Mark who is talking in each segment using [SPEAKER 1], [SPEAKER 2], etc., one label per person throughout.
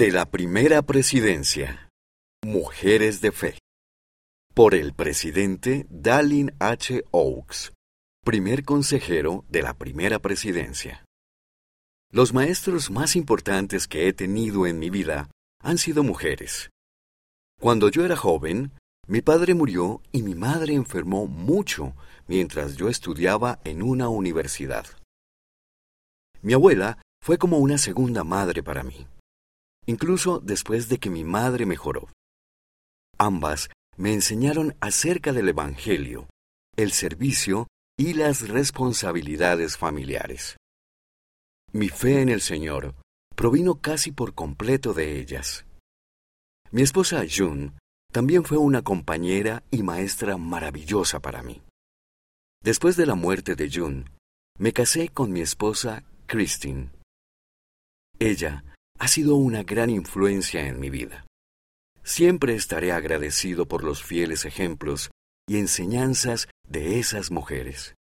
[SPEAKER 1] De la primera presidencia. Mujeres de Fe. Por el presidente Dallin H. Oaks, primer consejero de la primera presidencia. Los maestros más importantes que he tenido en mi vida han sido mujeres. Cuando yo era joven, mi padre murió y mi madre enfermó mucho mientras yo estudiaba en una universidad. Mi abuela fue como una segunda madre para mí, incluso después de que mi madre mejoró. Ambas me enseñaron acerca del Evangelio, el servicio y las responsabilidades familiares. Mi fe en el Señor provino casi por completo de ellas. Mi esposa June también fue una compañera y maestra maravillosa para mí. Después de la muerte de June, me casé con mi esposa Christine. Ella ha sido una gran influencia en mi vida. Siempre estaré agradecido por los fieles ejemplos y enseñanzas de esas mujeres.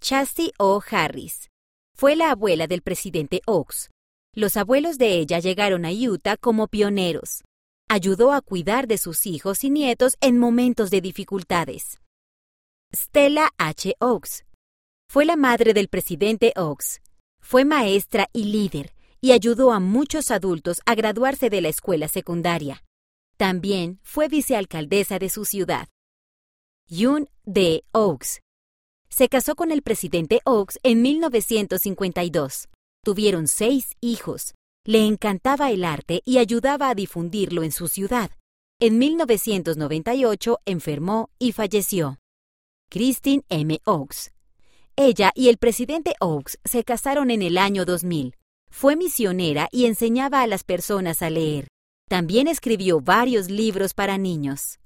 [SPEAKER 2] Chastity O. Harris fue la abuela del presidente Oaks. Los abuelos de ella llegaron a Utah como pioneros. Ayudó a cuidar de sus hijos y nietos en momentos de dificultades. Stella H. Oaks fue la madre del presidente Oaks. Fue maestra y líder y ayudó a muchos adultos a graduarse de la escuela secundaria. También fue vicealcaldesa de su ciudad. Yun D. Oaks se casó con el presidente Oaks en 1952. Tuvieron seis hijos. Le encantaba el arte y ayudaba a difundirlo en su ciudad. En 1998 enfermó y falleció. Christine M. Oaks. Ella y el presidente Oaks se casaron en el año 2000. Fue misionera y enseñaba a las personas a leer. También escribió varios libros para niños.